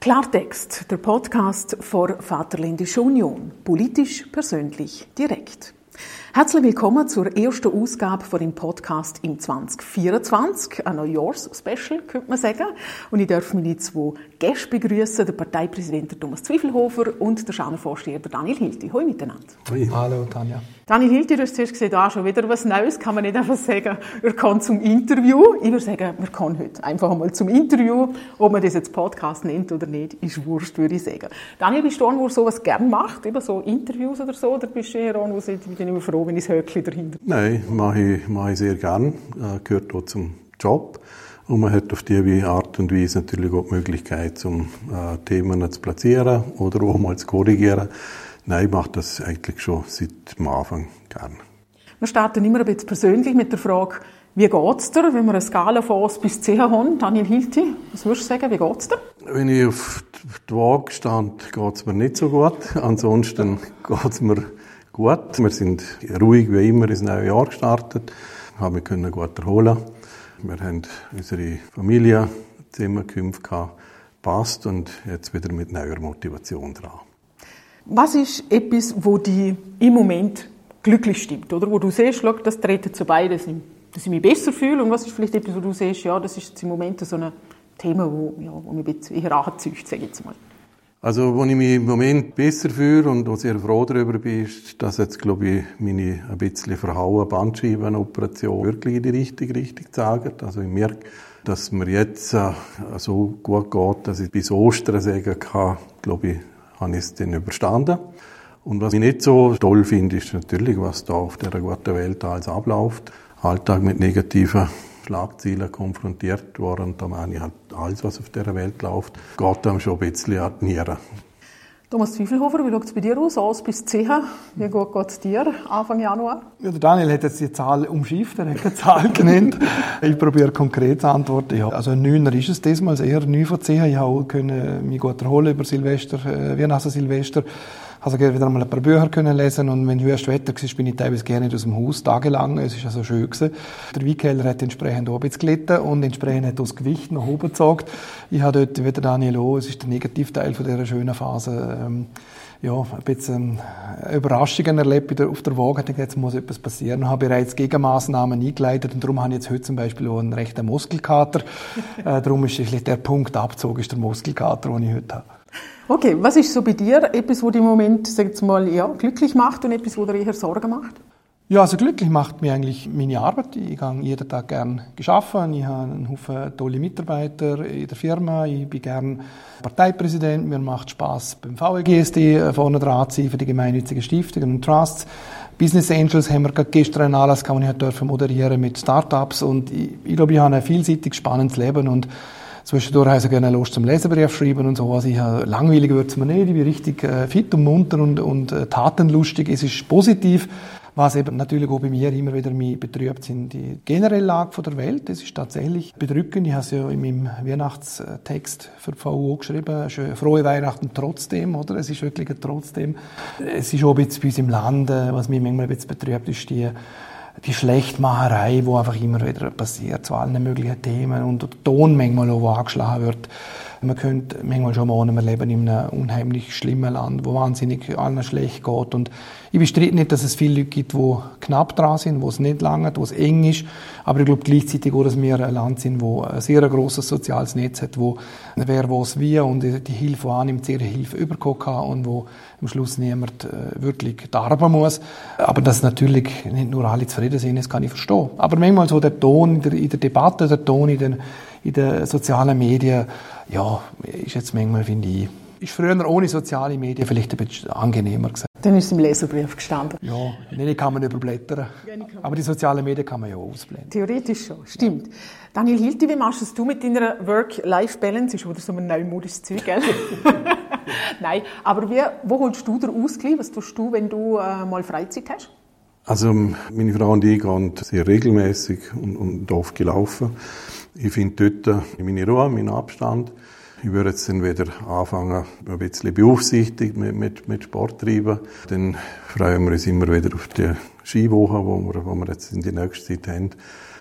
Klartext, der Podcast vor Vaterländische Union. Politisch, persönlich, direkt. Herzlich willkommen zur ersten Ausgabe von dem Podcast im 2024, ein Neujahrs-Special, könnte man sagen. Und ich darf meine zwei Gäste begrüßen, den Parteipräsidenten Thomas Zwiefelhofer und den Schaunervorsteher Daniel Hilti. Hallo miteinander. Hallo Tanja. Daniel Hilti, du hast zuerst gesehen, da schon wieder was Neues, kann man nicht einfach sagen, er kann zum Interview. Ich würde sagen, man kann heute einfach einmal zum Interview. Ob man das jetzt Podcast nennt oder nicht, ist wurscht, würde ich sagen. Daniel, bist du einer, der sowas gerne macht, eben so Interviews oder so, oder bist du eher einer, der sagt, ich bin immer froh, wenn ich das Höckchen dahinter Nein, mache ich, mache ich sehr gerne, äh, gehört auch zum Job. Und man hat auf diese Art und Weise natürlich auch die Möglichkeit, um äh, Themen zu platzieren oder auch mal zu korrigieren. Nein, ich mache das eigentlich schon seit dem Anfang gerne. Wir starten immer ein bisschen persönlich mit der Frage, wie geht's dir, wenn wir eine Skala von 1 bis 10 haben? Daniel Hilti, was würdest du sagen, wie geht's dir? Wenn ich auf die Waage stand, geht's mir nicht so gut. Ansonsten geht's mir gut. Wir sind ruhig wie immer ins neue Jahr gestartet, haben wir können gut erholen. Wir haben unsere Familie Zimmerkünfte gehabt, passt und jetzt wieder mit neuer Motivation dran. Was ist etwas, wo dich im Moment glücklich stimmt, oder? Wo du siehst, schau, das trägt zu bei, dass ich, mich besser fühle. Und was ist vielleicht etwas, wo du siehst, ja, das ist im Moment so ein Thema, wo, ja, wo mich eher anzieht, sage ich jetzt mal. Also, wo ich mich im Moment besser fühle und wo sehr froh darüber bin, ist, dass jetzt, glaube ich, meine ein bisschen verhauen Bandscheibenoperation wirklich in die richtige Richtung zeigt. Also, ich merke, dass mir jetzt äh, so gut geht, dass ich bis Ostern sagen kann, glaube ich, habe ich es dann überstanden. Und was ich nicht so toll finde, ist natürlich, was da auf der guten Welt alles abläuft. Alltag mit negativen Schlagzeilen konfrontiert worden. Da meine ich halt, alles, was auf der Welt läuft, geht einem schon ein bisschen an die Nieren. Thomas Zwiefelhofer, wie schaut es bei dir aus? Aus bis 10. Wie gut geht es dir Anfang Januar? Ja, der Daniel hat jetzt die Zahl umschifft, er hat keine Zahl genannt. ich probiere konkret zu antworten. Ja, also ein Neuner ist es diesmal, also eher 9 von 10. Ich habe mich gut erholen über Silvester, äh, Weihnachten, Silvester. Also ich wieder einmal ein paar Bücher können lesen und wenn höchst Wetter war, bin ich teilweise gerne nicht aus dem Haus, tagelang. Es ist also schön gewesen. Der Weinkeller hat entsprechend oben gelitten und entsprechend hat das Gewicht nach oben gezogen. Ich habe dort wieder Daniel O, es ist der Negativteil von dieser schönen Phase, ähm, ja, ein bisschen äh, Überraschungen erlebt auf der Waage. Ich dachte, jetzt muss etwas passieren. Ich habe bereits Gegenmaßnahmen eingeleitet und darum habe ich jetzt heute zum Beispiel auch einen rechten Muskelkater. äh, darum ist der Punkt Abzug ist der Muskelkater, den ich heute habe. Okay, was ist so bei dir etwas, wo dich im Moment, sag mal, ja, glücklich macht und etwas, wo dir eher Sorgen macht? Ja, also glücklich macht mir eigentlich meine Arbeit. Ich gehe jeden Tag gern geschaffen. Ich habe einen Haufen tolle Mitarbeiter in der Firma. Ich bin gern Parteipräsident. Mir macht Spaß beim VEGSD vorne dran zu sein für die gemeinnützigen Stiftungen und Trusts. Business Angels haben wir gerade gestern einen Anlass gehabt, ich durfte moderieren mit Startups und ich, ich glaube, ich habe ein vielseitig spannendes Leben und Zwischendurch habe ich gerne Lust zum Leserbrief schreiben und so. Also ich langweilig wird es mir nicht. Ich bin richtig äh, fit und munter und, und äh, tatenlustig. Es ist positiv. Was eben natürlich auch bei mir immer wieder mich betrübt, sind die generelle Lage von der Welt. Das ist tatsächlich bedrückend. Ich habe es ja in meinem Weihnachtstext für die VU geschrieben. Frohe Weihnachten trotzdem, oder? Es ist wirklich ein trotzdem. Es ist auch ein bisschen bei uns im Land, äh, was mich manchmal ein bisschen betrübt, ist die die Schlechtmacherei, wo einfach immer wieder passiert, zu allen möglichen Themen und der Ton manchmal auch angeschlagen wird. Man könnte manchmal schon mal wir leben in einem unheimlich schlimmen Land, wo wahnsinnig allen schlecht geht. Und ich bestreite nicht, dass es viele Leute gibt, die knapp dran sind, wo es nicht lange, wo es eng ist. Aber ich glaube gleichzeitig auch, dass wir ein Land sind, wo ein sehr großes soziales Netz hat, wo wer was wie und die Hilfe annimmt, sehr Hilfe überkommen kann und wo am Schluss niemand äh, wirklich darben muss. Aber dass natürlich nicht nur alle zufrieden sind, das kann ich verstehen. Aber manchmal so der Ton in der, in der Debatte, der Ton in den, in den sozialen Medien, ja, ist jetzt manchmal, finde ich, ist früher ohne soziale Medien vielleicht ein bisschen angenehmer gewesen. Dann ist es im Leserbrief gestanden. Ja, den kann man überblättern. Aber die sozialen Medien kann man ja ausblenden. Theoretisch schon, stimmt. Daniel Hilti, wie machst du mit deiner Work-Life-Balance? Ist oder so ein neumodisches Zeug, gell? Nein, aber wie, wo holst du den Ausgleich? Was tust du, wenn du äh, mal Freizeit hast? Also meine Frau und ich gehen sehr regelmäßig und, und oft gelaufen. Ich finde dort meine Ruhe, meinen Abstand. ich würde jetzt dann wieder anfangen, ein bisschen beaufsichtigt mit, mit, mit Sport treiben. Dann freuen wir uns immer wieder auf die Skiwoche, wo wir, wo wir jetzt in die nächste Zeit haben.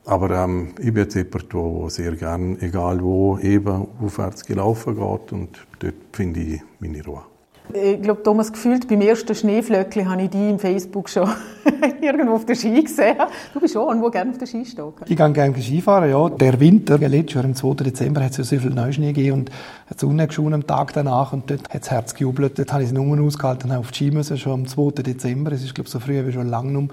Aber ähm, ich bin jetzt jemand, der sehr gerne, egal wo, eben aufwärts gelaufen geht und dort finde ich meine Ruhe. Ich glaube, Thomas, gefühlt beim ersten Schneeflöckchen habe ich dich im Facebook schon irgendwo auf der Ski gesehen. Du bist schon irgendwo gerne auf der Ski stehen. Ich gehe gerne Skifahren, ja. Der Winter, letztes Jahr am 2. Dezember, hat es ja so viel Neuschnee gegeben und hat die Sonne geschonen am Tag danach und dort hat das Herz gejubelt. Dort habe ich es nur ausgehalten habe auf die Ski müssen, schon am 2. Dezember. Es ist, glaube ich, so früh wie schon lange um.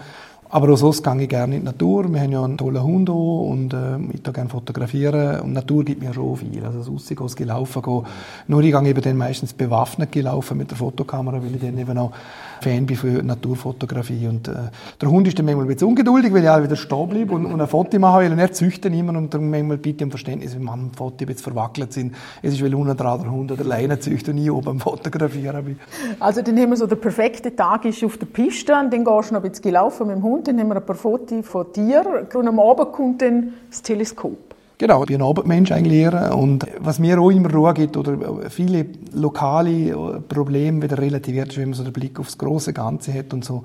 Aber auch sonst gehe ich gerne in die Natur. Wir haben ja einen tollen Hund auch und äh, ich da gerne fotografieren. Und Natur gibt mir schon viel. Also das Aussehen, das Gelaufen gehen. Nur ich gehe eben dann meistens bewaffnet gelaufen mit der Fotokamera, weil ich dann eben auch Fan bin für Naturfotografie. Und äh, der Hund ist dann manchmal ein bisschen ungeduldig, weil ich auch wieder stehen bleibe und, und ein Foto machen will. Und er züchtet immer und dann manchmal bitte um Verständnis, wenn man Foto jetzt verwackelt sind. Es ist, weil unten dran der Hund oder Leine züchtet und ich oben am Fotografieren bin. Also dann haben wir so, der perfekte Tag ist auf der Piste und dann gehst du noch ein bisschen gelaufen mit dem Hund, dann haben wir ein paar Fotos von dir und am Abend kommt dann das Teleskop. Genau, ich bin ein Abendmensch eigentlich eher. Und was mir auch immer Ruhe gibt, oder viele lokale Probleme wieder relativiert, ist, wenn man so den Blick aufs große Ganze hat und so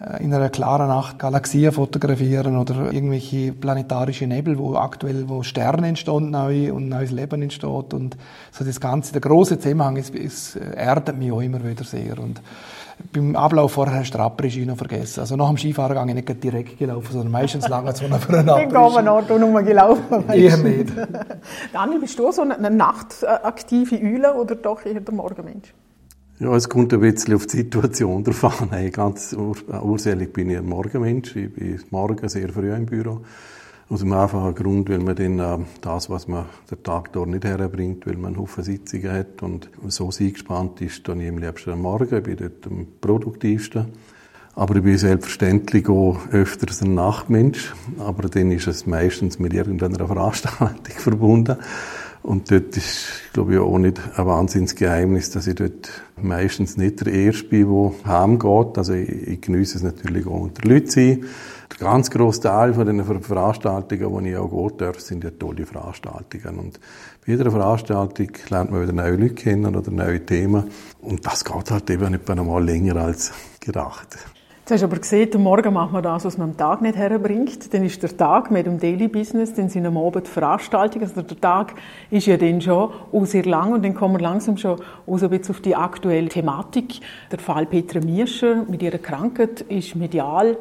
äh, in einer klaren Nacht Galaxien fotografieren oder irgendwelche planetarische Nebel, wo aktuell, wo Sterne entstehen neu und neues Leben entsteht und so das Ganze, der große Zusammenhang, es, es erdet mich auch immer wieder sehr und beim Ablauf vorher hast du den Abregie noch vergessen. Also nach dem Skifahren gehe ich nicht direkt gelaufen, sondern meistens lange zu einer für einen Dann gehen wir noch nur gelaufen. Eher nicht. Daniel, bist du so eine nachtaktive Eule oder doch eher der Morgenmensch? Ja, es kommt ein bisschen auf die Situation drauf an. Hey, ganz ur ursächlich bin ich ein Morgenmensch. Ich bin morgen sehr früh im Büro. Aus dem einfachen Grund, weil man dann äh, das, was man den Tag dort nicht herbringt, weil man einen Haufen Sitzungen hat und so eingespannt ist, dann ich am liebsten am Morgen, ich bin dort am produktivsten. Aber ich bin selbstverständlich auch öfters ein Nachtmensch, aber dann ist es meistens mit irgendeiner Veranstaltung verbunden. Und dort ist, glaube ich, auch nicht ein Wahnsinnsgeheimnis, dass ich dort meistens nicht der Erste bin, der heimgeht. Also ich, ich genieße es natürlich auch unter Leuten sein. Ganz grosse Teil von den Veranstaltungen, wo ich auch gehen darf, sind ja tolle Veranstaltungen. Und bei jeder Veranstaltung lernt man wieder neue Leute kennen oder neue Themen. Und das geht halt eben nicht einmal länger als gedacht. Jetzt hast du aber gesehen, am Morgen macht man das, was man am Tag nicht herbringt. Dann ist der Tag mit dem Daily Business, dann sind am Abend Veranstaltungen. Also der Tag ist ja dann schon auch sehr lang und dann kommen wir langsam schon auch so ein bisschen auf die aktuelle Thematik. Der Fall Petra Miescher mit ihrer Krankheit ist medial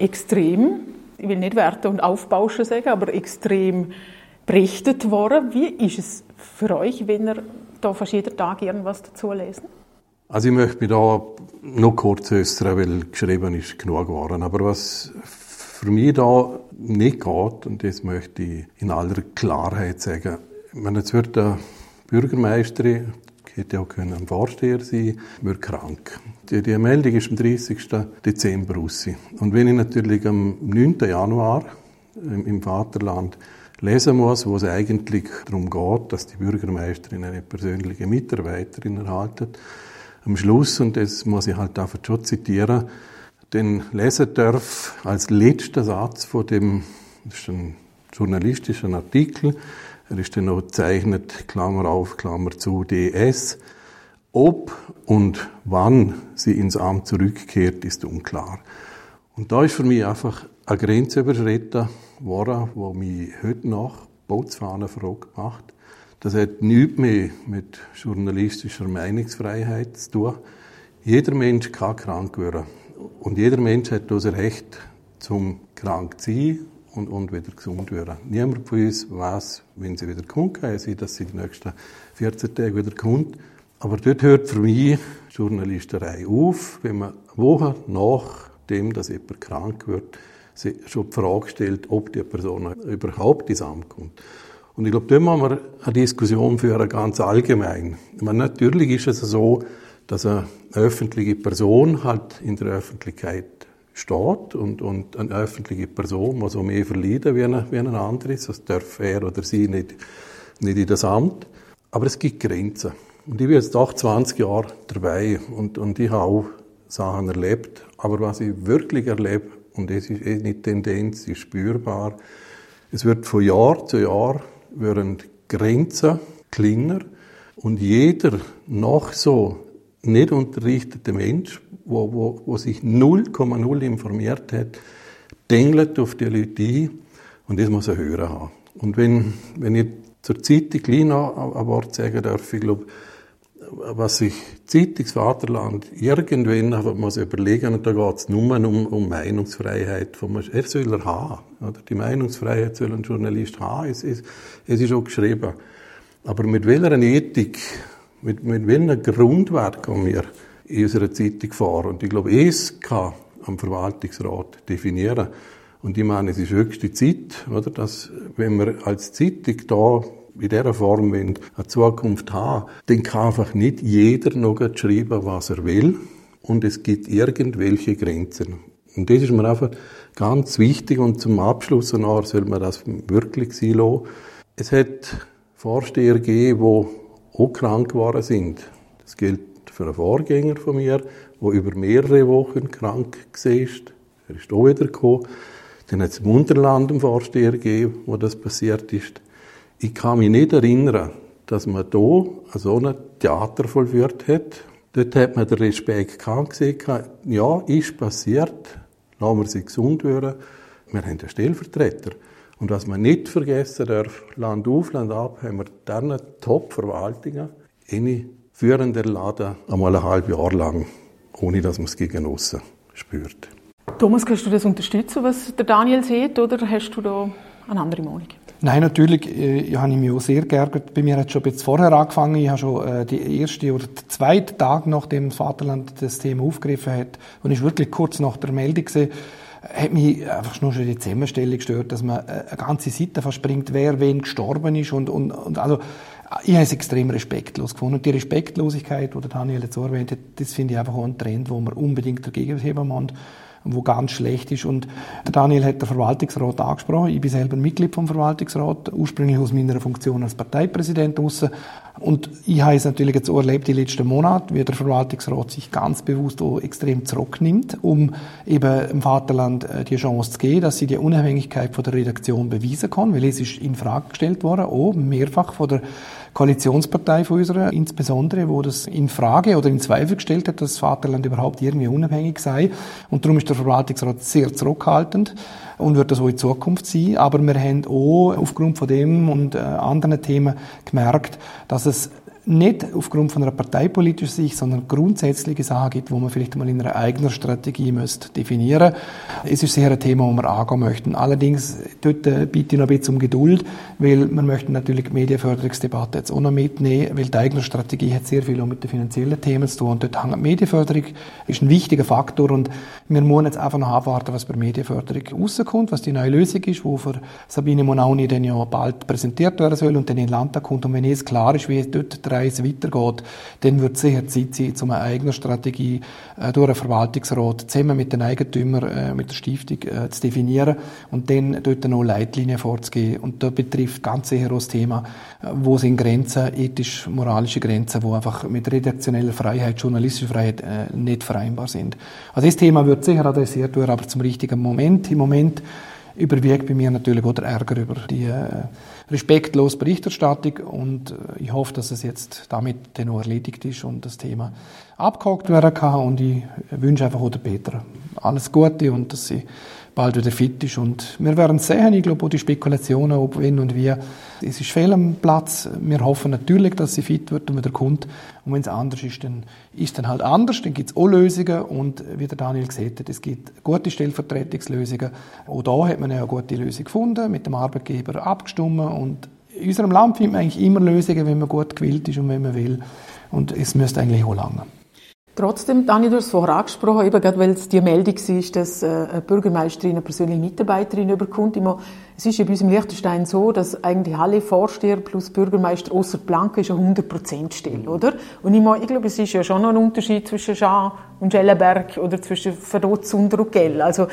extrem, ich will nicht Werte und Aufbauschen sagen, aber extrem berichtet worden. Wie ist es für euch, wenn ihr da fast jeden Tag irgendwas dazu lesen? Also ich möchte mich da noch kurz äußern, weil geschrieben ist genug geworden. Aber was für mich da nicht geht, und das möchte ich in aller Klarheit sagen, ich meine, jetzt wird der Bürgermeisterin, hätte ja auch können ein Vorsteher sein, wird krank. Die, die Meldung ist am 30. Dezember raus. Und wenn ich natürlich am 9. Januar im Vaterland lesen muss, wo es eigentlich darum geht, dass die Bürgermeisterin eine persönliche Mitarbeiterin erhaltet, am Schluss, und das muss ich halt einfach schon zitieren, den lesen darf als letzter Satz von dem, das ist ein journalistischer Artikel, er ist dann noch gezeichnet, Klammer auf, Klammer zu, DS. Ob und wann sie ins Amt zurückkehrt, ist unklar. Und da ist für mich einfach eine Grenze überschritten worden, wo mich heute noch Bootsfahnen verrückt macht. Das hat nichts mehr mit journalistischer Meinungsfreiheit zu tun. Jeder Mensch kann krank werden. Und jeder Mensch hat das Recht, zum krank zu sein und, und wieder gesund werden. Niemand von uns weiß, wenn sie wieder kommt, sein, dass sie die nächsten 14 Tage wieder kommt. Aber dort hört für mich Journalisterei auf, wenn man Wochen nach dem, dass jemand krank wird, schon die Frage stellt, ob die Person überhaupt ins Amt kommt. Und ich glaube, da müssen wir eine Diskussion führen, ganz allgemein. Meine, natürlich ist es so, dass eine öffentliche Person halt in der Öffentlichkeit steht und, und eine öffentliche Person muss auch mehr verleiden wie eine, wie eine andere. Das darf er oder sie nicht, nicht in das Amt. Aber es gibt Grenzen. Und ich bin jetzt 28 Jahre dabei und, und ich habe auch Sachen erlebt. Aber was ich wirklich erlebe, und es ist eh nicht Tendenz, ist spürbar, es wird von Jahr zu Jahr werden Grenzen kleiner. Und jeder noch so nicht unterrichtete Mensch, wo, wo, wo sich 0,0 informiert hat, dengelt auf die Leute ein und das muss er hören haben. Und wenn, wenn ich zur Zeitung gleich noch ein Wort sagen darf, ich glaube, was sich Zeitungsvaterland irgendwann einfach muss überlegen, und da geht es nur um, um Meinungsfreiheit. Von, er soll er haben. Oder? Die Meinungsfreiheit soll ein Journalist haben. Es, es, es ist auch geschrieben. Aber mit welcher Ethik, mit, mit welchem Grundwert kommen wir in unserer Zeitung vor? Und ich glaube, es kann am Verwaltungsrat definieren. Und ich meine, es ist höchste Zeit, oder, dass, wenn wir als Zeitung da in dieser Form eine Zukunft haben, dann kann einfach nicht jeder noch schreiben, was er will. Und es gibt irgendwelche Grenzen. Und das ist mir einfach ganz wichtig. Und zum Abschluss soll man das wirklich sein lassen. Es hat Vorsteher gegeben, die auch krank geworden sind. Das gilt für einen Vorgänger von mir, der über mehrere Wochen krank war. Er ist auch wieder gekommen. Dann hat es im Unterland einen Vorsteher gegeben, wo das passiert ist. Ich kann mich nicht erinnern, dass man hier so ein Theater vollführt hat. Dort hat man den Respekt gehabt, gesehen, ja, ist passiert, lassen wir sie gesund werden. Wir haben einen Stellvertreter. Und was man nicht vergessen darf, Land auf, Land ab, haben wir dann Top-Verwaltungen, eine führende Laden einmal ein halbes Jahr lang, ohne dass man es gegen aussen spürt. Thomas, kannst du das unterstützen, was der Daniel sieht, oder hast du da eine andere Meinung? Nein, natürlich äh, habe ich mich auch sehr geärgert. Bei mir hat es schon ein bisschen vorher angefangen. Ich habe schon äh, die erste oder den zweiten Tag, nachdem das Vaterland das Thema aufgegriffen hat, und ich wirklich kurz nach der Meldung gesehen, hat mich einfach nur schon die Zusammenstellung gestört, dass man äh, eine ganze Seite verspringt, wer wen gestorben ist und, und, und also ich habe es extrem respektlos gefunden. Und die Respektlosigkeit, die Daniel jetzt erwähnt hat, das finde ich einfach auch ein Trend, wo man unbedingt dagegen heben muss wo ganz schlecht ist. Und der Daniel hat den Verwaltungsrat angesprochen. Ich bin selber Mitglied vom Verwaltungsrat, ursprünglich aus meiner Funktion als Parteipräsident raus. Und ich habe es natürlich jetzt auch erlebt die letzten Monate, wie der Verwaltungsrat sich ganz bewusst auch extrem zurücknimmt, um eben im Vaterland äh, die Chance zu geben, dass sie die Unabhängigkeit von der Redaktion beweisen kann, weil es ist in Frage gestellt worden, auch mehrfach von der Koalitionspartei von unserer, insbesondere, wo das in Frage oder in Zweifel gestellt hat, dass das Vaterland überhaupt irgendwie unabhängig sei. Und darum ist der Verwaltungsrat sehr zurückhaltend und wird das auch in Zukunft sein. Aber wir haben auch aufgrund von dem und äh, anderen Themen gemerkt, dass es nicht aufgrund von einer parteipolitischen Sicht, sondern grundsätzliche Sachen gibt, wo man vielleicht mal in einer eigenen Strategie müsste definieren. Es ist sicher ein Thema, wo wir angehen möchten. Allerdings dort äh, bitte ich noch ein bisschen um Geduld, weil wir möchten natürlich die Medienförderungsdebatte jetzt auch noch mitnehmen, weil die eigene Strategie hat sehr viel auch mit den finanziellen Themen zu tun. Und dort hängt Medienförderung ist ein wichtiger Faktor und wir müssen jetzt einfach noch abwarten, was bei Medienförderung rauskommt, was die neue Lösung ist, wo für Sabine Monauni dann ja bald präsentiert werden soll und dann in den Landtag kommt. Und wenn jetzt klar ist, wie dort der Reise weitergeht, dann wird sicher Zeit sein, um eine eigene Strategie äh, durch einen Verwaltungsrat zusammen mit den Eigentümern, äh, mit der Stiftung äh, zu definieren und dann dort noch Leitlinien vorzugeben. Und da betrifft ganz sicher auch das Thema, äh, wo sind Grenzen, ethisch-moralische Grenzen, wo einfach mit redaktioneller Freiheit, journalistischer Freiheit äh, nicht vereinbar sind. Also das Thema wird sicher adressiert werden, aber zum richtigen Moment. Im Moment überwiegt bei mir natürlich auch der Ärger über die äh, respektlose Berichterstattung. Und äh, ich hoffe, dass es jetzt damit dann auch erledigt ist und das Thema abgehakt werden kann. Und ich wünsche einfach auch der Peter alles Gute und dass sie bald wieder fit ist. Und wir werden sehen, ich glaube, auch die Spekulationen, ob, wenn und wie. Es ist fehl am Platz. Wir hoffen natürlich, dass sie fit wird und wieder kommt. Und wenn es anders ist, dann ist dann halt anders. Dann gibt es auch Lösungen. Und wie der Daniel gesagt hat, es gibt gute Stellvertretungslösungen. Auch da hat man ja eine gute Lösung gefunden, mit dem Arbeitgeber abgestimmt. Und in unserem Land findet man eigentlich immer Lösungen, wenn man gut gewillt ist und wenn man will. Und es müsste eigentlich auch lange. Trotzdem, Dani, du hast es vorher angesprochen, eben gerade weil es die Meldung war, dass äh, eine Bürgermeisterin eine persönliche Mitarbeiterin überkommt. Es ist ja bei uns im Liechtenstein so, dass eigentlich alle Vorsteher plus Bürgermeister außer Blanke ist eine 100% Stelle, oder? Und ich, ich glaube, es ist ja schon noch ein Unterschied zwischen Jean und Schellenberg oder zwischen Verdotz und Ruggell. Also,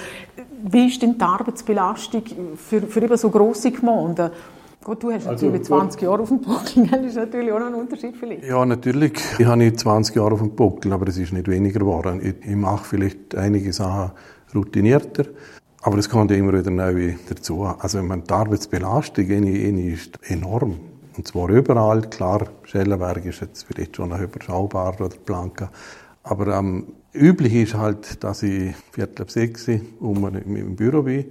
wie ist denn die Arbeitsbelastung für, für eben so grosse Gemeinden? Gut, du hast also, natürlich 20 Jahre auf dem Buckel, das ist natürlich auch noch ein Unterschied vielleicht. Ja, natürlich. Ich habe nicht 20 Jahre auf dem Buckel, aber es ist nicht weniger geworden. Ich, ich mache vielleicht einige Sachen routinierter, aber es kommt immer wieder neu dazu. Also, meine, die Arbeitsbelastung ist enorm. Und zwar überall. Klar, Schellenberg ist jetzt vielleicht schon überschaubar oder Blanca. Aber ähm, üblich ist halt, dass ich Viertel ab sechs um im Büro bin.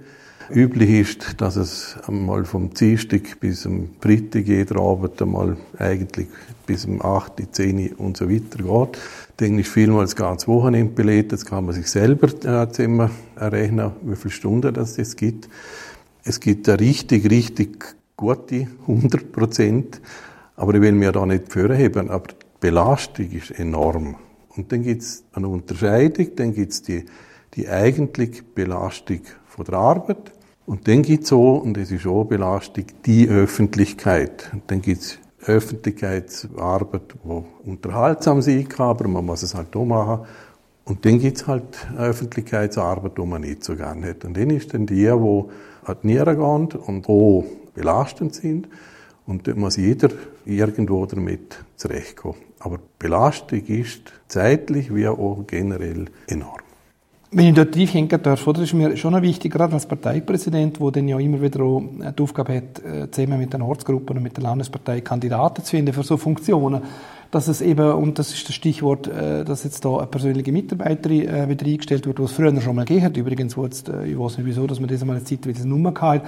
Üblich ist, dass es einmal vom Dienstag bis am Freitag jeder Abend einmal eigentlich bis um 8, 10 und so weiter geht. Dann ist vielmals ganz Wochenende belegt. Das kann man sich selber äh, immer errechnen, wie viele Stunden das es gibt. Es gibt eine richtig, richtig gute 100 Prozent. Aber ich will mir da nicht vorheben. Aber die Belastung ist enorm. Und dann gibt es eine Unterscheidung. Dann gibt es die, die eigentliche Belastung von der Arbeit. Und dann gibt es auch, und das ist auch Belastung, die Öffentlichkeit. Und dann gibt es Öffentlichkeitsarbeit, die unterhaltsam sein kann, aber man muss es halt auch machen. Und dann gibt es halt Öffentlichkeitsarbeit, die man nicht so gerne hat. Und dann ist dann die, an die Nieren gehen und auch belastend sind. Und da muss jeder irgendwo damit zurechtkommen. Aber Belastung ist zeitlich wie auch generell enorm. Wenn ich dort reinhängen darf, oder, ist mir schon wichtig, gerade als Parteipräsident, der dann ja immer wieder auch die Aufgabe hat, äh, zusammen mit den Ortsgruppen und mit der Landespartei Kandidaten zu finden für so Funktionen, dass es eben, und das ist das Stichwort, äh, dass jetzt da eine persönliche Mitarbeiterin äh, wieder eingestellt wird, was früher schon mal gegeben hat, übrigens, wo jetzt, äh, ich weiß nicht wieso, dass man das einmal eine Zeit wieder Nummer hat.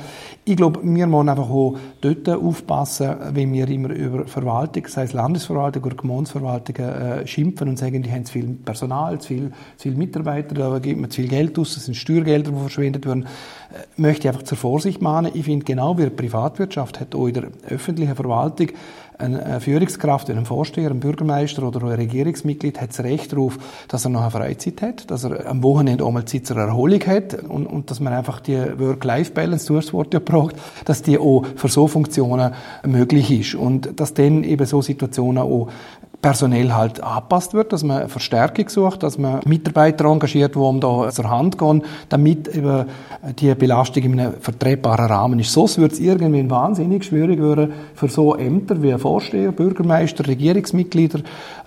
Ich glaube, wir müssen einfach auch dort aufpassen, wenn wir immer über Verwaltung, sei es Landesverwaltung oder Gemeindeverwaltung, äh, schimpfen und sagen, die haben zu viel Personal, zu viel, zu viel Mitarbeiter, da gibt man zu viel Geld aus, das sind Steuergelder, die verschwendet werden, äh, möchte ich einfach zur Vorsicht mahnen. Ich finde, genau wie die Privatwirtschaft hat auch in der öffentlichen Verwaltung eine Führungskraft, ein Vorsteher, ein Bürgermeister oder ein Regierungsmitglied hat das Recht darauf, dass er noch eine Freizeit hat, dass er am Wochenende auch mal Zeit zur Erholung hat und, und dass man einfach die Work-Life-Balance, du hast das Wort ja braucht, dass die auch für so Funktionen möglich ist und dass dann eben so Situationen auch personell halt angepasst wird, dass man Verstärkung sucht, dass man Mitarbeiter engagiert, die um da zur Hand gehen, damit eben die Belastung in einem vertretbaren Rahmen ist. Sonst wird es irgendwann wahnsinnig schwierig werden, für so Ämter wie Vorsteher, Bürgermeister, Regierungsmitglieder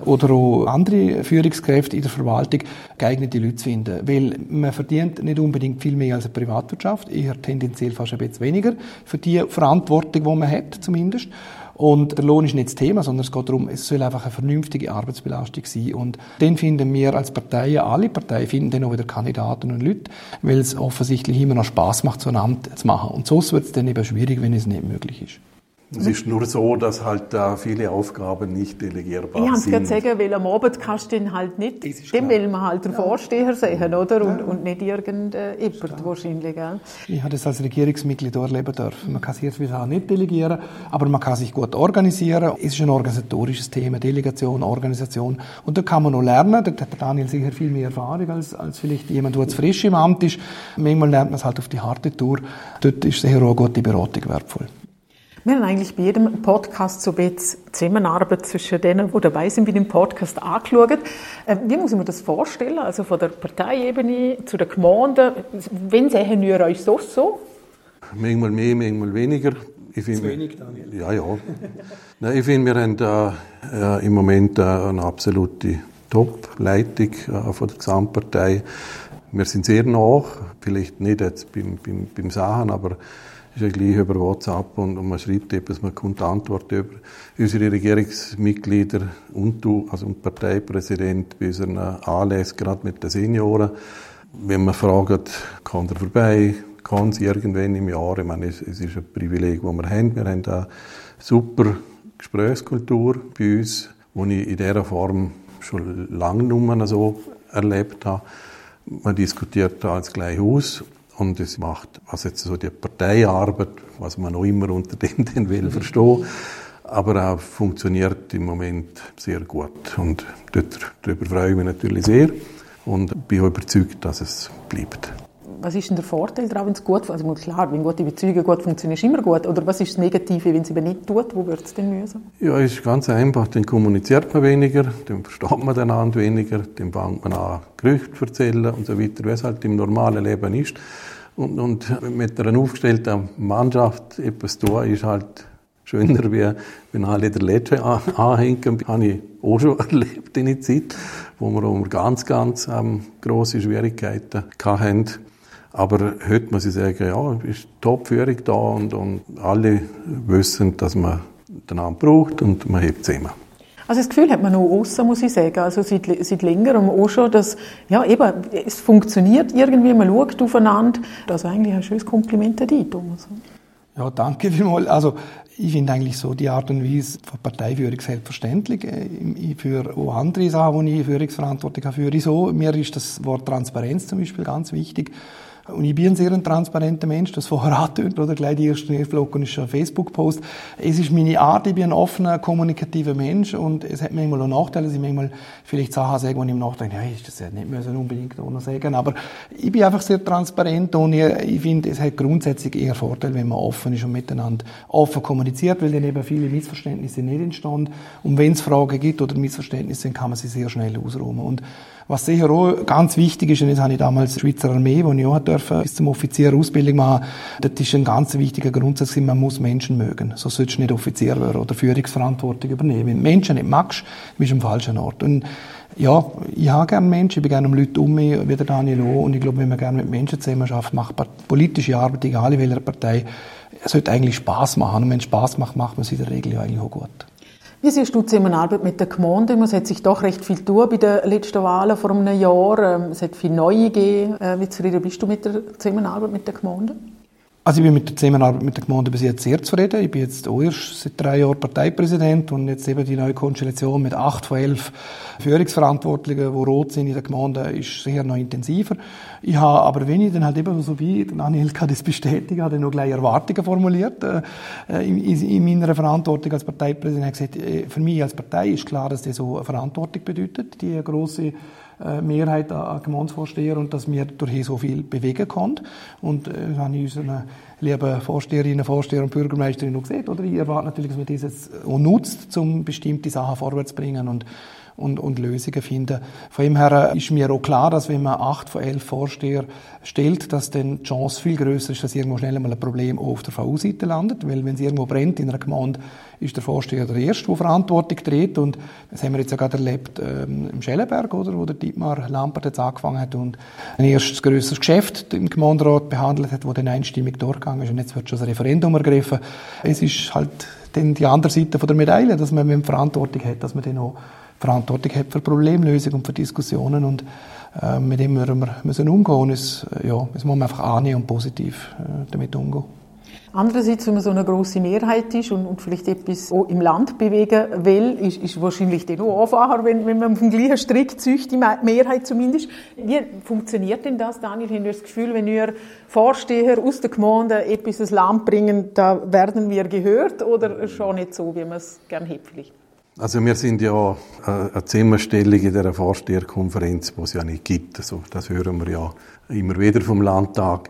oder auch andere Führungskräfte in der Verwaltung geeignete Leute zu finden. Weil man verdient nicht unbedingt viel mehr als eine Privatwirtschaft, eher tendenziell fast ein bisschen weniger für die Verantwortung, die man hat zumindest. Und der Lohn ist nicht das Thema, sondern es geht darum, es soll einfach eine vernünftige Arbeitsbelastung sein. Und den finden wir als Parteien, alle Parteien finden dann auch wieder Kandidaten und Leute, weil es offensichtlich immer noch Spaß macht, so ein Amt zu machen. Und so wird es dann eben schwierig, wenn es nicht möglich ist. Es ist nur so, dass halt da viele Aufgaben nicht delegierbar ich sind. Ich kann sagen, weil am Abend kannst du den halt nicht, dem will man halt den Vorsteher sehen, oder? Und, ja. und nicht irgendjemand wahrscheinlich, gell? Ich habe das als Regierungsmitglied erleben dürfen. Man kann sich jetzt nicht delegieren, aber man kann sich gut organisieren. Es ist ein organisatorisches Thema, Delegation, Organisation. Und da kann man noch lernen. Da hat Daniel sicher viel mehr Erfahrung als, als vielleicht jemand, der jetzt frisch im Amt ist. Manchmal lernt man es halt auf die harte Tour. Dort ist sicher auch eine gute Beratung wertvoll. Wir haben eigentlich bei jedem Podcast so ein bisschen Zusammenarbeit zwischen denen, die dabei sind bei dem Podcast angeschaut. Äh, wie muss ich mir das vorstellen? Also von der Parteiebene zu der Gemeinde. Wenn sehen wir euch so so? Manchmal mehr, manchmal weniger. Ich find, Zu wenig, Daniel. Ja, ja. Nein, ich finde, wir haben da äh, im Moment äh, eine absolute Top-Leitung äh, von der Gesamtpartei. Wir sind sehr nach, vielleicht nicht jetzt beim, beim, beim Sachen, aber ist ja gleich über WhatsApp und, und man schreibt etwas, man kommt Antwort über unsere Regierungsmitglieder und du, also und Parteipräsident bei unseren Anlässen, gerade mit den Senioren. Wenn man fragt, kann er vorbei, kann sie irgendwann im Jahr, ich meine, es, es ist ein Privileg, das wir haben. Wir haben eine super Gesprächskultur bei uns, die ich in dieser Form schon lange nicht mehr so erlebt habe. Man diskutiert da als gleich aus und es macht, was jetzt so die Parteiarbeit, was man auch immer unter dem den will, verstehen, aber auch funktioniert im Moment sehr gut. Und darüber freue ich mich natürlich sehr und bin auch überzeugt, dass es bleibt. Was ist denn der Vorteil daran, wenn es gut Also klar, wenn gute Beziehungen gut funktionieren, ist immer gut. Oder was ist das Negative, wenn es eben nicht tut? Wo wird es denn mühsam? Ja, es ist ganz einfach. Dann kommuniziert man weniger, dann versteht man den anderen weniger, dann fängt man an, Gerüchte zu erzählen und so weiter, wie es halt im normalen Leben ist. Und, und mit einer aufgestellten Mannschaft etwas tun, ist halt schöner, wie wenn alle der Letzte anhängen. Das habe ich auch schon erlebt in der Zeit, wo wir um ganz, ganz ähm, grosse Schwierigkeiten hatten. Aber heute muss ich sagen, ja, ist Top-Führung da und, und alle wissen, dass man den anderen braucht und man hebt zusammen. Also das Gefühl hat man noch außen, muss ich sagen. Also seit, seit längerem auch schon, dass, ja eben, es funktioniert irgendwie, man schaut aufeinander. Also eigentlich ein schönes Kompliment an dich, Thomas. Ja, danke vielmals. Also, ich finde eigentlich so die Art und Weise von Parteiführung selbstverständlich. Äh, ich für auch andere Sachen, die ich Führungsverantwortung habe, führe ich so. Mir ist das Wort Transparenz zum Beispiel ganz wichtig. Und ich bin ein sehr transparenter Mensch, das vorher angetönt, oder? Gleich die erste Nervlocken ist ein Facebook-Post. Es ist meine Art, ich bin ein offener, kommunikativer Mensch und es hat manchmal auch Nachteile, dass ich manchmal vielleicht Sachen sage, wo ich im Nachdenke, ja, ist das ja nicht müssen unbedingt auch noch sagen, aber ich bin einfach sehr transparent und ich, ich finde, es hat grundsätzlich eher Vorteil, wenn man offen ist und miteinander offen kommuniziert, weil dann eben viele Missverständnisse nicht entstehen. Und wenn es Fragen gibt oder Missverständnisse, dann kann man sie sehr schnell ausräumen. Und was sicher auch ganz wichtig ist, und das habe ich damals der Schweizer Armee, wo ich auch durfte, bis zum Offizier Ausbildung machen, das ist ein ganz wichtiger Grundsatz, man muss Menschen mögen. So solltest du nicht Offizier werden oder Führungsverantwortung übernehmen. Wenn du Menschen nicht magst, bist du am falschen Ort. Und ja, ich habe gerne Menschen, ich bin gerne um Leute um mich, wie der Daniel auch, und ich glaube, wenn man gerne mit Menschen zusammen schafft, macht politische Arbeit, egal in welcher Partei, es sollte eigentlich Spaß machen. Und wenn es Spaß macht, macht man es in der Regel ja eigentlich auch gut. Wie siehst du die Zusammenarbeit mit der Gemeinde? Es hat sich doch recht viel tun bei den letzten Wahlen vor einem Jahr. Ähm, es hat viele neue gegeben. Äh, wie zufrieden bist du mit der Zusammenarbeit mit der Gemeinde? Also ich bin mit der Zusammenarbeit mit der Gemeinde bis jetzt sehr zufrieden. Ich bin jetzt auch erst seit drei Jahren Parteipräsident und jetzt eben die neue Konstellation mit acht von elf Führungsverantwortlichen, die rot sind in der Gemeinde, ist sehr noch intensiver. Ich habe aber, wenn ich dann halt eben so wie Daniel kann das bestätigen, habe ich noch gleich Erwartungen formuliert äh, in, in, meiner Verantwortung als Parteipräsident. Ich habe gesagt, äh, für mich als Partei ist klar, dass das so eine Verantwortung bedeutet, die große äh, Mehrheit an Gemeindevorsteher und dass wir durch so viel bewegen können. Und äh, das habe ich unseren lieben Vorsteherinnen, Vorsteher und Bürgermeisterinnen gesehen. Oder ich erwarte natürlich, dass man dieses auch nutzt, um bestimmte Sachen vorwärts zu bringen und und, und Lösungen finden. Von dem her ist mir auch klar, dass wenn man acht von elf Vorsteher stellt, dass dann die Chance viel größer ist, dass irgendwo schnell einmal ein Problem auf der VU-Seite landet. Weil wenn es irgendwo brennt in einer Gemeinde, ist der Vorsteher der Erste, der Verantwortung trägt. Und das haben wir jetzt ja gerade erlebt ähm, im Schellenberg, oder, wo der Dietmar Lampert jetzt angefangen hat und ein erstes grösseres Geschäft im Gemeinderat behandelt hat, wo dann einstimmig durchgegangen ist. Und jetzt wird schon das Referendum ergriffen. Es ist halt dann die andere Seite von der Medaille, dass man Verantwortung hat, dass man dann auch Verantwortung hat für Problemlösung und für Diskussionen und äh, mit dem müssen wir müssen umgehen und es, ja, es muss man einfach annehmen und positiv äh, damit umgehen. Andererseits, wenn man so eine große Mehrheit ist und, und vielleicht etwas auch im Land bewegen will, ist, ist wahrscheinlich dann auch einfacher, wenn, wenn man auf dem gleichen Strick zücht, die Mehrheit zumindest. Wie funktioniert denn das, Daniel? Haben wir das Gefühl, wenn wir Vorsteher aus der Gemeinde etwas ins Land bringen, da werden wir gehört oder schon nicht so, wie man es gerne hätte vielleicht? Also wir sind ja eine Zimmerstellung in der Vorsteherkonferenz, die es ja nicht gibt. Also das hören wir ja immer wieder vom Landtag.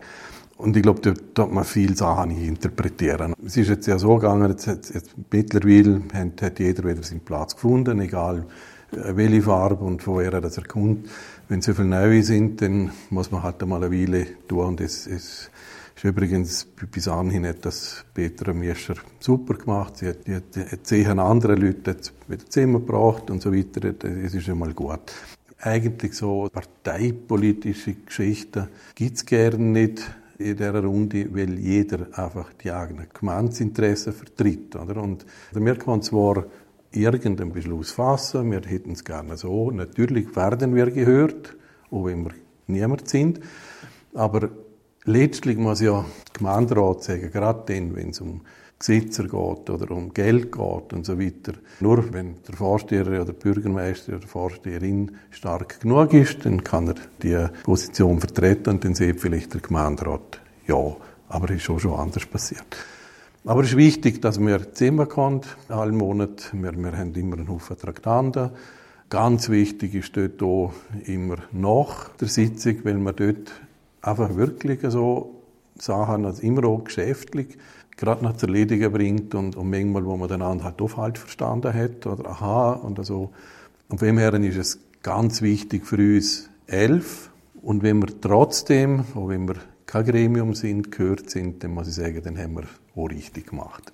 Und ich glaube, dort hat man viele Sachen nicht interpretieren. Es ist jetzt ja so gegangen, jetzt, jetzt, jetzt mittlerweile hat, hat, jeder wieder seinen Platz gefunden, egal äh, welche Farbe und woher er das erkundet. Wenn so viele neue sind, dann muss man halt einmal eine Weile tun und es, es ist übrigens bis anhin hat das Petra Miescher super gemacht. Sie hat, die hat, hat zehn andere Leute wieder Zimmer gebracht und so weiter. Es ist einmal gut. Eigentlich so parteipolitische Geschichten gibt's gerne nicht in dieser Runde, weil jeder einfach die eigenen Gemeinsinteressen vertritt. Oder? Und wir können zwar irgendeinen Beschluss fassen, wir hätten es gerne so. Natürlich werden wir gehört, auch wenn wir niemand sind. Aber letztlich muss ja die Gemeinderat sagen, gerade dann, wenn es um Gesetzer geht oder um Geld geht und so weiter. Nur wenn der Vorsteher oder der Bürgermeister oder die Vorsteherin stark genug ist, dann kann er die Position vertreten und dann sieht vielleicht der Gemeinderat, ja, aber es ist auch schon anders passiert. Aber es ist wichtig, dass wir zusammenkommen, allen Monat. Wir, wir haben immer einen Haufen Traktanten. Ganz wichtig ist dort auch immer nach der Sitzung, weil man dort einfach wirklich so Sachen als immer auch geschäftlich gerade noch zu erledigen bringt und, und manchmal, wo man den anderen halt doch falsch verstanden hat oder aha und so. Und von dem her ist es ganz wichtig für uns elf und wenn wir trotzdem, auch wenn wir kein Gremium sind, gehört sind, dann muss ich sagen, dann haben wir auch richtig gemacht.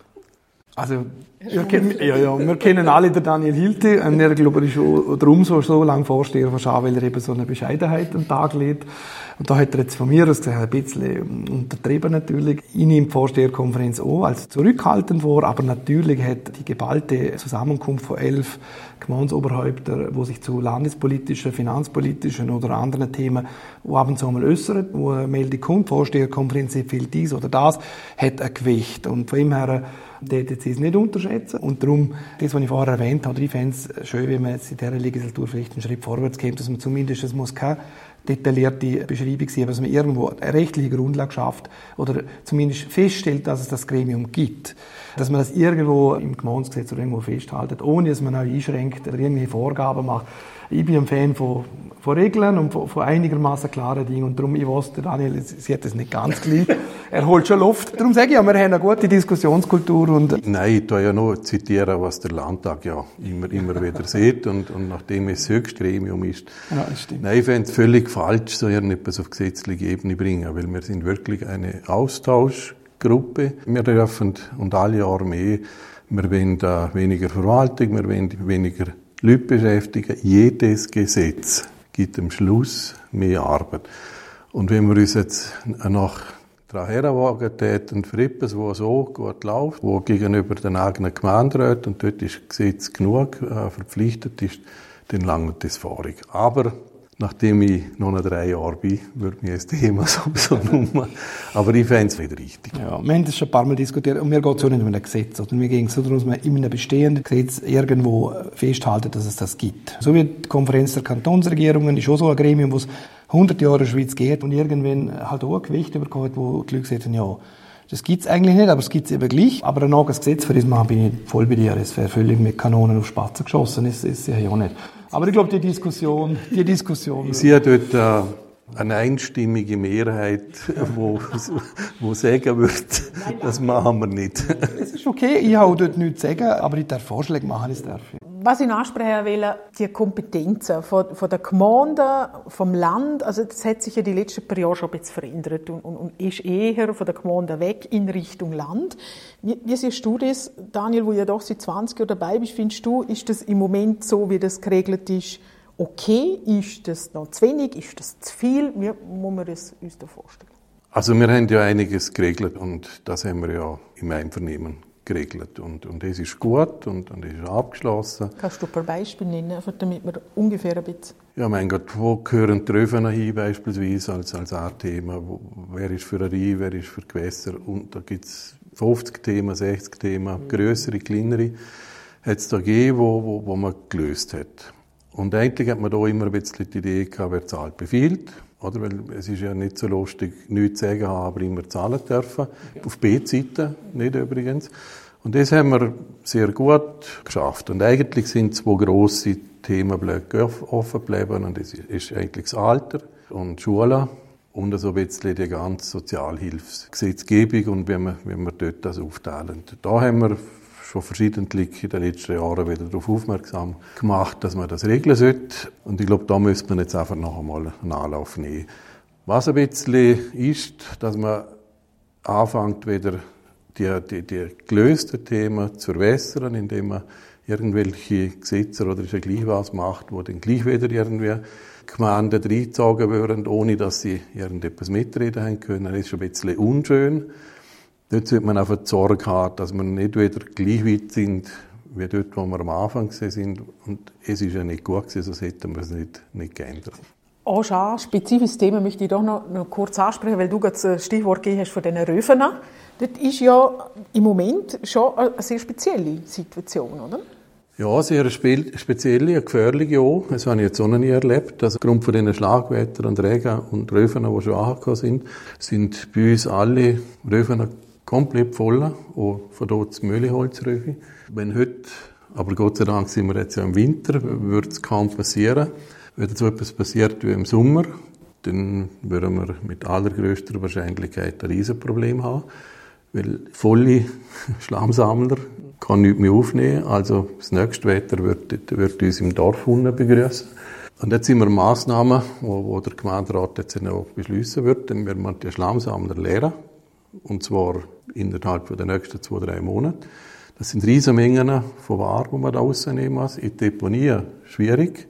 Also, wir kennen, ja, ja, wir kennen alle den Daniel Hilte, und er, glaube ich, schon darum so, so lange Vorsteher von Schau, weil er eben so eine Bescheidenheit am Tag legt. Und da hat er jetzt von mir aus gesagt, ein bisschen untertrieben natürlich. Ich nehme die Vorsteherkonferenz auch als zurückhaltend vor, aber natürlich hat die geballte Zusammenkunft von elf Gemeindsoberhäupter, wo sich zu landespolitischen, finanzpolitischen oder anderen Themen wo ab und zu mal äußern, wo eine Meldung kommt, Vorsteherkonferenz empfiehlt dies oder das, hat ein Gewicht. Und von ihm her sie es nicht unterschätzen. Und darum, das, was ich vorher erwähnt habe, ich fände es schön, wenn man jetzt in dieser Legislatur vielleicht einen Schritt vorwärts kommt, dass man zumindest, es muss keine detaillierte Beschreibung sein, dass man irgendwo eine rechtliche Grundlage schafft oder zumindest feststellt, dass es das Gremium gibt. Dass man das irgendwo im Gemeindegesetz oder irgendwo festhält, ohne dass man auch einschränkt oder irgendwelche Vorgaben macht. Ich bin ein Fan von, von Regeln und von, von einigermaßen klaren Dingen. Und darum, ich weiß, der Daniel, sie hat das nicht ganz gleich. er holt schon Luft. Darum sage ich ja, wir haben eine gute Diskussionskultur. Und Nein, ich tue ja nur zitieren, was der Landtag ja immer, immer wieder sieht. Und, und nachdem es das höchste Gremium ist. Ja, stimmt. Nein, ich fände es völlig falsch, so etwas auf gesetzliche Ebene bringen, weil wir sind wirklich eine Austauschgruppe. Wir dürfen, und alle Jahre mehr, wir wollen da weniger Verwaltung, wir wollen weniger Leute beschäftigen. Jedes Gesetz gibt am Schluss mehr Arbeit. Und wenn wir uns jetzt nach daran herwagen täten für etwas, was so gut läuft, wo gegenüber den eigenen Gemeinderäten, und dort ist Gesetz genug äh, verpflichtet ist, dann langt das vorig. Aber Nachdem ich noch drei Jahre bin, würde mir das Thema sowieso nummer. Aber ich fände es nicht richtig. Ja, wir haben das schon ein paar Mal diskutiert. Und mir geht es auch nicht um ein Gesetz. Oder mir ging es so darum, dass man in einem bestehenden Gesetz irgendwo festhalten, dass es das gibt. So wie die Konferenz der Kantonsregierungen ist auch so ein Gremium, wo es 100 Jahre in der Schweiz geht und irgendwann halt auch ein Gewicht bekommt, wo die Leute sagen, ja, das gibt's eigentlich nicht, aber es gibt's eben gleich. Aber ein eigenes Gesetz für das machen bin ich voll bei dir. Es wäre völlig mit Kanonen auf Spatzen geschossen. Das ist ja auch nicht. Aber ich glaube, die Diskussion, die Diskussion. Ich sehe dort äh, eine einstimmige Mehrheit, wo, wo sagen wird, das machen wir nicht. Es ist okay, ich habe dort nichts zu sagen, aber ich darf Vorschläge machen, das darf ich. Was ich ansprechen will, die Kompetenzen von, von der Gemeinde, vom Land, also das hat sich ja die letzten paar Jahre schon ein bisschen verändert und, und, und ist eher von der Gemeinde weg in Richtung Land. Wie, wie siehst du das, Daniel, wo ja doch seit 20 Jahren dabei bist, findest du, ist das im Moment so, wie das geregelt ist, okay? Ist das noch zu wenig? Ist das zu viel? Wie muss man das uns da vorstellen? Also wir haben ja einiges geregelt und das haben wir ja im Einvernehmen geregelt. Und, und das ist gut und, und ist abgeschlossen. Kannst du ein paar Beispiele nennen, damit wir ungefähr ein bisschen... Ja, mein Gott, wo gehören die Röfen hin beispielsweise als, als ein Thema? Wer ist für eine Reihe, wer ist für Gewässer? Und da gibt es 50 Themen, 60 Themen, mhm. größere, kleinere, hat es da gegeben, wo, wo, wo man gelöst hat. Und eigentlich hat man da immer ein bisschen die Idee gehabt, wer zahlt, befiehlt. Oder? Weil es ist ja nicht so lustig, nichts zu sagen haben, aber immer zahlen dürfen. Okay. Auf B-Seite, nicht übrigens. Und das haben wir sehr gut geschafft. Und eigentlich sind zwei grosse Themenblöcke offen geblieben. Und das ist eigentlich das Alter und Schule und so ein bisschen die ganze Sozialhilfsgesetzgebung und wie wir, wie wir dort das aufteilen. Da haben wir schon verschiedentlich in den letzten Jahren wieder darauf aufmerksam gemacht, dass man das regeln sollte. Und ich glaube, da müsste man jetzt einfach noch einmal einen Anlauf nehmen. Was ein bisschen ist, dass man anfängt, wieder die, die, die gelösten Themen zu verbessern, indem man irgendwelche Gesetze oder ist ja gleich was macht, wo dann gleich wieder irgendwie Gemeinden reingezogen werden, ohne dass sie irgendetwas mitreden haben können. Das ist ein bisschen unschön. Dort sollte man einfach Sorge haben, dass wir nicht wieder gleich weit sind, wie dort, wo wir am Anfang sind. Und es ist ja nicht gut gewesen, sonst hätten wir es nicht, nicht geändert. Auch schon ein spezifisches Thema möchte ich doch noch, noch kurz ansprechen, weil du gerade das Stichwort gegeben hast von diesen Röfen. Das ist ja im Moment schon eine sehr spezielle Situation, oder? Ja, sehr spezielle, eine gefährliche auch. Das habe ich jetzt auch noch nie erlebt. Also aufgrund von diesen Schlagwettern und Regen und Röfen, die schon angekommen sind, sind bei uns alle Röfen komplett voll, auch von dort das Mühleholzröfe. Wenn heute, aber Gott sei Dank sind wir jetzt ja im Winter, würde es kaum passieren. Wenn so etwas passiert wie im Sommer, dann würden wir mit allergrößter Wahrscheinlichkeit ein Riesenproblem haben. Weil volle Schlammsammler kann nichts mehr aufnehmen. Also das nächste Wetter wird, wird uns im Dorf unten begrüßen. Und jetzt sind wir Massnahmen, wo der Gemeinderat jetzt noch beschließen wird, dann werden wir die Schlammsammler leeren. Und zwar innerhalb der nächsten zwei, drei Monate. Das sind riesige Mengen von Ware, die man da rausnehmen muss. In Deponie schwierig,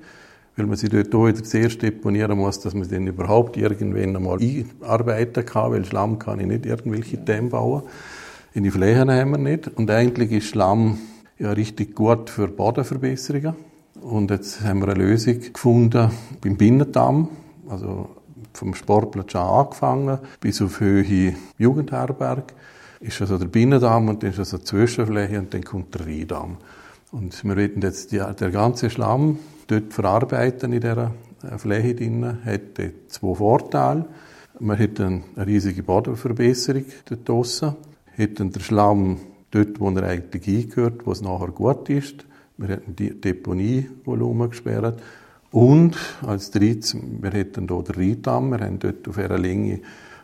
weil man sie dort wieder zuerst deponieren muss, dass man sie dann überhaupt irgendwann einmal einarbeiten kann, weil Schlamm kann ich nicht irgendwelche Dämme bauen. In die Flächen haben wir nicht. Und eigentlich ist Schlamm ja richtig gut für Bodenverbesserungen. Und jetzt haben wir eine Lösung gefunden beim Binnendamm, also vom Sportplatz an angefangen bis auf Höhe Jugendherberg ist also der Binnendamm und dann ist also die Zwischenfläche und dann kommt der Rheindamm. Und wir werden jetzt die, der ganze Schlamm dort verarbeiten in dieser äh, Fläche drin, hat zwei Vorteile. Man hat eine riesige Bodenverbesserung dort draussen, hat den Schlamm dort, wo er eigentlich eingehört, wo es nachher gut ist. Wir haben die Deponievolumen gesperrt. Und als drittes, wir hätten hier den Rheindamm, wir haben dort auf einer Länge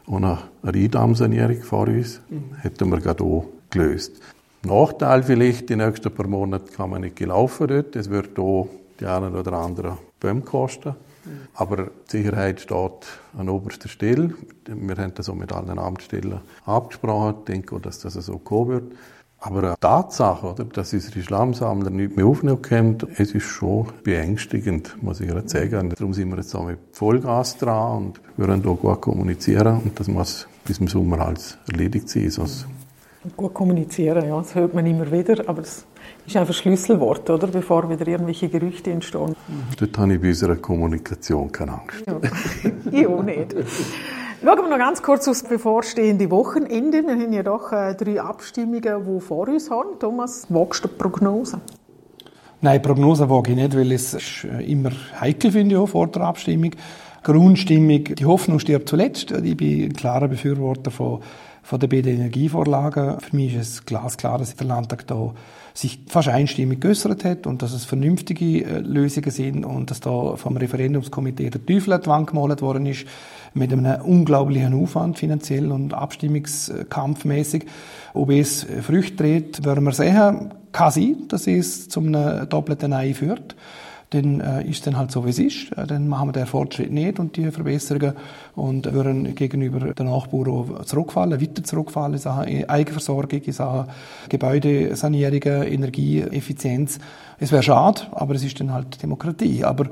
eine Rheindammsanierung vor uns, mhm. hätten wir gerade auch gelöst. Nachteil vielleicht, die nächsten paar Monate kann man nicht gelaufen dort, es wird hier die einen oder anderen Bäume kosten. Mhm. Aber die Sicherheit steht an oberster Stelle. Wir haben das auch mit allen Amtsstellen abgesprochen. Ich denke auch, dass das so kommen wird. Aber eine Tatsache, oder, dass unsere Schlammsammler nicht mehr aufnehmen können, es ist schon beängstigend, muss ich gerade sagen. Darum sind wir jetzt auch mit Vollgas dran und wir wollen hier gut kommunizieren und das muss bis zum Sommer halt erledigt sein. Sonst gut kommunizieren, ja, das hört man immer wieder, aber das ist einfach Schlüsselwort, oder? Bevor wieder irgendwelche Gerüchte entstehen. Dort habe ich bei unserer Kommunikation keine Angst. Ja, ich auch nicht. Schauen wir noch ganz kurz aufs bevorstehende Wochenende. Wir haben ja doch äh, drei Abstimmungen, die vor uns haben. Thomas, wagst du Prognose? Nein, Prognose wage ich nicht, weil es äh, immer heikel finde ich vor der Abstimmung. Grundstimmung, die Hoffnung stirbt zuletzt. Ich bin ein klarer Befürworter von, von der beiden Energievorlagen. Für mich ist es glasklar, dass der Landtag da sich fast einstimmig geäußert hat und dass es vernünftige äh, Lösungen sind und dass da vom Referendumskomitee der Teufel an die Wand gemalt worden ist mit einem unglaublichen Aufwand finanziell und abstimmungskampfmäßig. Ob es Früchte trägt, werden wir sehen. Kann sein, dass es zum doppelten Nein führt dann äh, ist dann halt so, wie es ist. Äh, dann machen wir den Fortschritt nicht und die Verbesserungen und würden gegenüber den Nachbarn zurückfallen, weiter zurückfallen in Sachen Eigenversorgung, in Sachen Gebäudesanierungen, Energieeffizienz. Es wäre schade, aber es ist dann halt Demokratie. Aber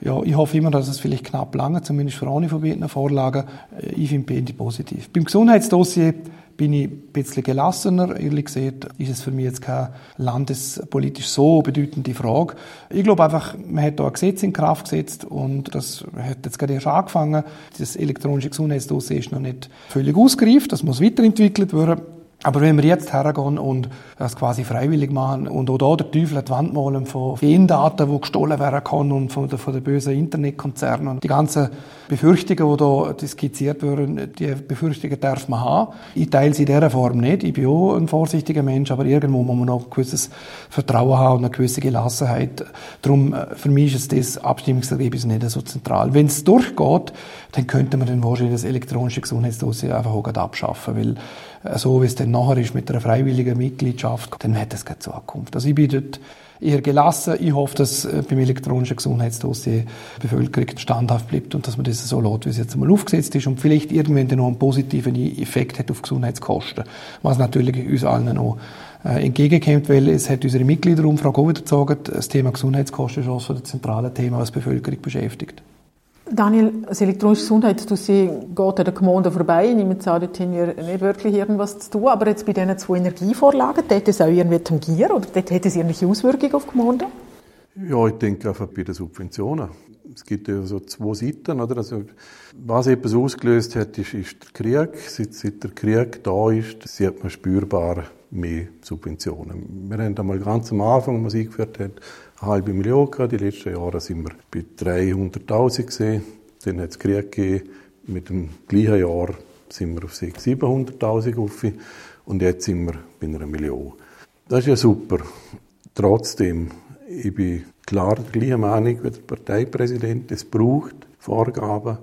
ja, ich hoffe immer, dass es vielleicht knapp lange, zumindest für eine von beiden Vorlagen. Äh, ich finde beide positiv. Beim Gesundheitsdossier bin ich ein bisschen gelassener. Ehrlich gesagt ist es für mich jetzt keine landespolitisch so bedeutende Frage. Ich glaube einfach, man hat da ein Gesetz in Kraft gesetzt und das hat jetzt gerade erst angefangen. Das elektronische Gesundheitsdossier ist noch nicht völlig ausgereift, das muss weiterentwickelt werden. Aber wenn wir jetzt hergehen und das quasi freiwillig machen und auch da der Teufel die Wand malen von den Daten, die gestohlen werden können und von den, von den bösen Internetkonzernen und die ganzen Befürchtungen, die da skizziert werden, die Befürchtungen darf man haben. Ich teile sie in dieser Form nicht. Ich bin auch ein vorsichtiger Mensch, aber irgendwo muss man noch ein gewisses Vertrauen haben und eine gewisse Gelassenheit. Darum, äh, für mich ist das Abstimmungsergebnis nicht so zentral. Wenn es durchgeht, dann könnte man dann wahrscheinlich das elektronische Gesundheitsdossier einfach auch abschaffen, weil so wie es dann nachher ist mit einer freiwilligen Mitgliedschaft, dann hat es keine Zukunft. Also ich bin dort eher gelassen. Ich hoffe, dass äh, beim elektronischen Gesundheitsdossier die Bevölkerung standhaft bleibt und dass man das so lässt, wie es jetzt einmal aufgesetzt ist und vielleicht irgendwann noch einen positiven Effekt hat auf Gesundheitskosten, was natürlich uns allen noch äh, entgegenkommt, weil es hat unsere Mitgliederumfrage auch wieder gezogen, das Thema Gesundheitskosten ist auch so das zentrale Thema, was die Bevölkerung beschäftigt. Daniel, das elektronische Gesundheitsdossier geht an den Gemeinden vorbei. Ich nehme an, dort haben wir nicht wirklich irgendwas zu tun. Aber jetzt bei diesen zwei Energievorlagen, dort es auch irgendwie tangieren oder dort hätte es irgendwelche Auswirkungen auf die Gemeinden? Ja, ich denke einfach bei den Subventionen. Es gibt ja so zwei Seiten, oder? Also, was etwas ausgelöst hat, ist, ist der Krieg. Seit, seit der Krieg da ist, sieht man spürbar mehr Subventionen. Wir haben einmal ganz am Anfang, als man es eingeführt hat, eine halbe Million gehabt. Die letzten Jahre sind wir bei 300.000 gesehen. Dann hat es Krieg gegeben. Mit dem gleichen Jahr sind wir auf 600.000, 700.000 auf. Und jetzt sind wir bei einer Million. Das ist ja super. Trotzdem, ich bin klar der gleichen Meinung wie der Parteipräsident. Es braucht Vorgaben.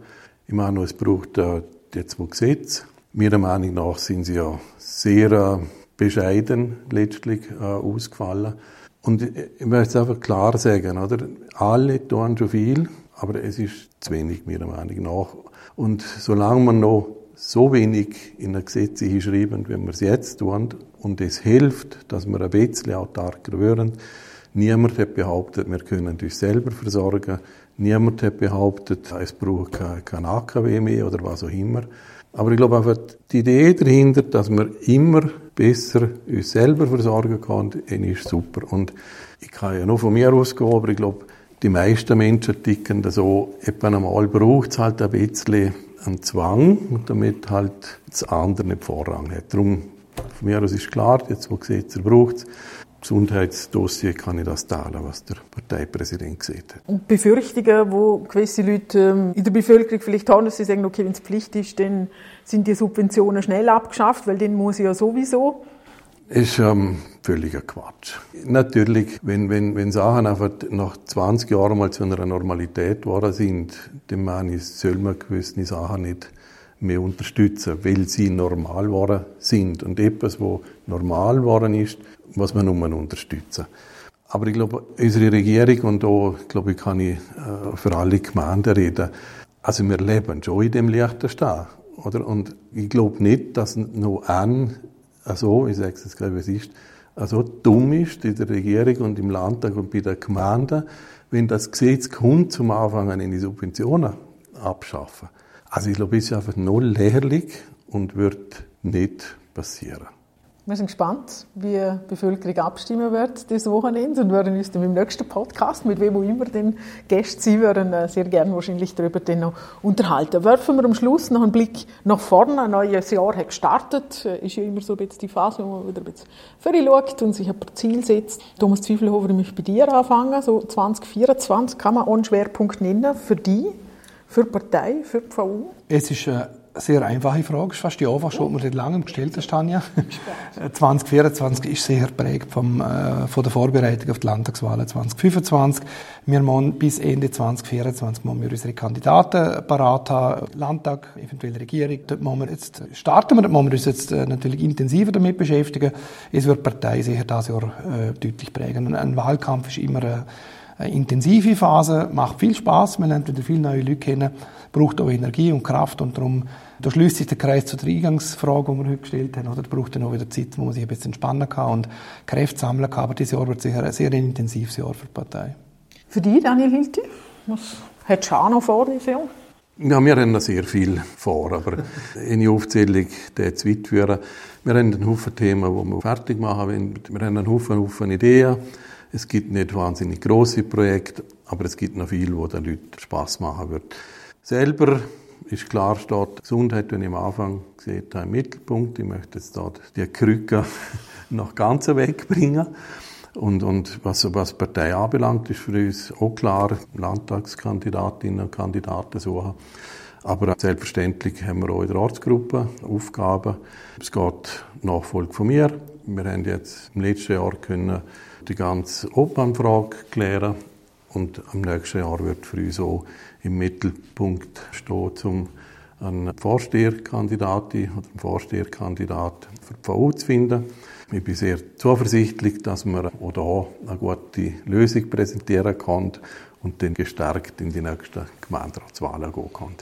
Ich meine, es braucht äh, die zwei Gesetze. Meiner Meinung nach sind sie ja sehr äh, bescheiden letztlich äh, ausgefallen. Und ich möchte es einfach klar sagen, oder? Alle tun schon viel, aber es ist zu wenig, meiner Meinung nach. Und solange man noch so wenig in ein Gesetz hinschreiben, wie wir es jetzt tun. Und es hilft, dass wir ein bisschen autarker werden. Niemand hat behauptet, wir können uns selber versorgen. Niemand hat behauptet, es braucht kein AKW mehr oder was auch immer. Aber ich glaube einfach, die Idee dahinter, dass wir immer besser uns selber versorgen können, ist super. Und ich kann ja nur von mir ausgehen, aber ich glaube, die meisten Menschen ticken da so, etwa einmal braucht es halt ein bisschen einen Zwang, damit halt das andere nicht Vorrang hat. Darum, von mir aus ist klar, jetzt wo Gesetze braucht es, Gesundheitsdossier kann ich das teilen, was der Parteipräsident sieht. Und Befürchtungen, wo gewisse Leute ähm, in der Bevölkerung vielleicht haben, dass sie sagen, okay, wenn es Pflicht ist, dann sind die Subventionen schnell abgeschafft, weil den muss ich ja sowieso. Ist ähm, völliger Quatsch. Natürlich, wenn, wenn, wenn Sachen einfach nach 20 Jahren mal zu einer Normalität geworden sind, dann meine ich, soll man gewisse Sachen nicht mehr unterstützen, weil sie normal geworden sind. Und etwas, was normal geworden ist, muss man nur unterstützen. Aber ich glaube, unsere Regierung, und da, glaube ich, kann ich äh, für alle Gemeinden reden, also wir leben schon in dem leichten Stehen, oder? Und ich glaube nicht, dass noch ein, also, ich sage es jetzt gleich, wie es ist, also dumm ist in der Regierung und im Landtag und bei den Gemeinden, wenn das Gesetz kommt, zum Anfang eine Subventionen abschaffen. Also ich glaube, es ist einfach null lehrlich und wird nicht passieren. Wir sind gespannt, wie die Bevölkerung abstimmen wird dieses Wochenende und werden uns dann im nächsten Podcast, mit wem auch immer den Gäste sein werden, äh, sehr gerne wahrscheinlich darüber dann noch unterhalten. Werfen wir am Schluss noch einen Blick nach vorne. Ein neues Jahr hat gestartet. Äh, ist ja immer so ein die Phase, wo man wieder ein bisschen vorher schaut und sich ein paar Ziele setzt. Thomas Zweifelhofer, ich möchte bei dir anfangen. So 2024 kann man einen Schwerpunkt nennen für dich, für die Partei, für die VU? Es ist äh sehr einfache Frage, ist fast die einfachste, die wir seit langem gestellt hast, Tanja. 2024 ist sehr geprägt vom, äh, von der Vorbereitung auf die Landtagswahlen 2025. Wir müssen bis Ende 2024 müssen wir unsere Kandidaten parat haben, Landtag, eventuell Regierung. Dort müssen wir jetzt starten dort müssen wir uns jetzt äh, natürlich intensiver damit beschäftigen. Es wird die Partei sicher dieses Jahr äh, deutlich prägen. Ein Wahlkampf ist immer eine, eine intensive Phase, macht viel Spaß, man lernt wieder viele neue Leute kennen braucht auch Energie und Kraft und darum, da schließt sich der Kreis zu der Eingangsfrage, die wir heute gestellt haben, oder? Da braucht dann auch wieder Zeit, wo man sich ein bisschen entspannen kann und Kräfte sammeln kann, aber dieses Jahr wird sicher ein sehr intensives Jahr für die Partei. Für dich, Daniel Hilti, was hättest du auch noch vor dieses Jahr? Ja, wir haben noch sehr viel vor, aber eine Aufzählung der zu weit führen. Wir haben einen Haufen Themen, die wir fertig machen wollen. Wir haben einen Haufen, Haufen Ideen. Es gibt nicht wahnsinnig große Projekte, aber es gibt noch viel, wo den Leuten Spaß machen wird. Selber ist klar, steht Gesundheit, wenn ich am Anfang gesehen habe, im Mittelpunkt. Ich möchte jetzt dort die Krücke noch ganz wegbringen. Und, und was, was Partei anbelangt, ist für uns auch klar, Landtagskandidatinnen und Kandidaten suchen. Aber selbstverständlich haben wir auch in der Ortsgruppe Aufgaben. Es geht Nachfolge von mir. Wir haben jetzt im letzten Jahr können die ganze Obmannfrage klären und am nächsten Jahr wird für uns auch im Mittelpunkt stehen, um einen Vorsteherkandidatin oder einen Vorsteherkandidat für die VU zu finden. Ich bin sehr zuversichtlich, dass man auch hier eine gute Lösung präsentieren kann und dann gestärkt in die nächsten Gemeinderatswahlen gehen kann.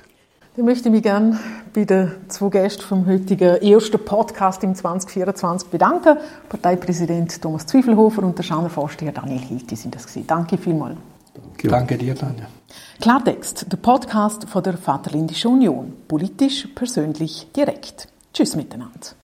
Ich möchte mich gerne bei den zwei Gästen vom heutigen ersten Podcast im 2024 bedanken. Parteipräsident Thomas Zwiefelhofer und der Schanner Vorsteher Daniel Hilti sind das gewesen. Danke vielmals. Danke, Danke dir, Tanja. Klartext, der Podcast von der Vaterländischen Union. Politisch, persönlich, direkt. Tschüss miteinander.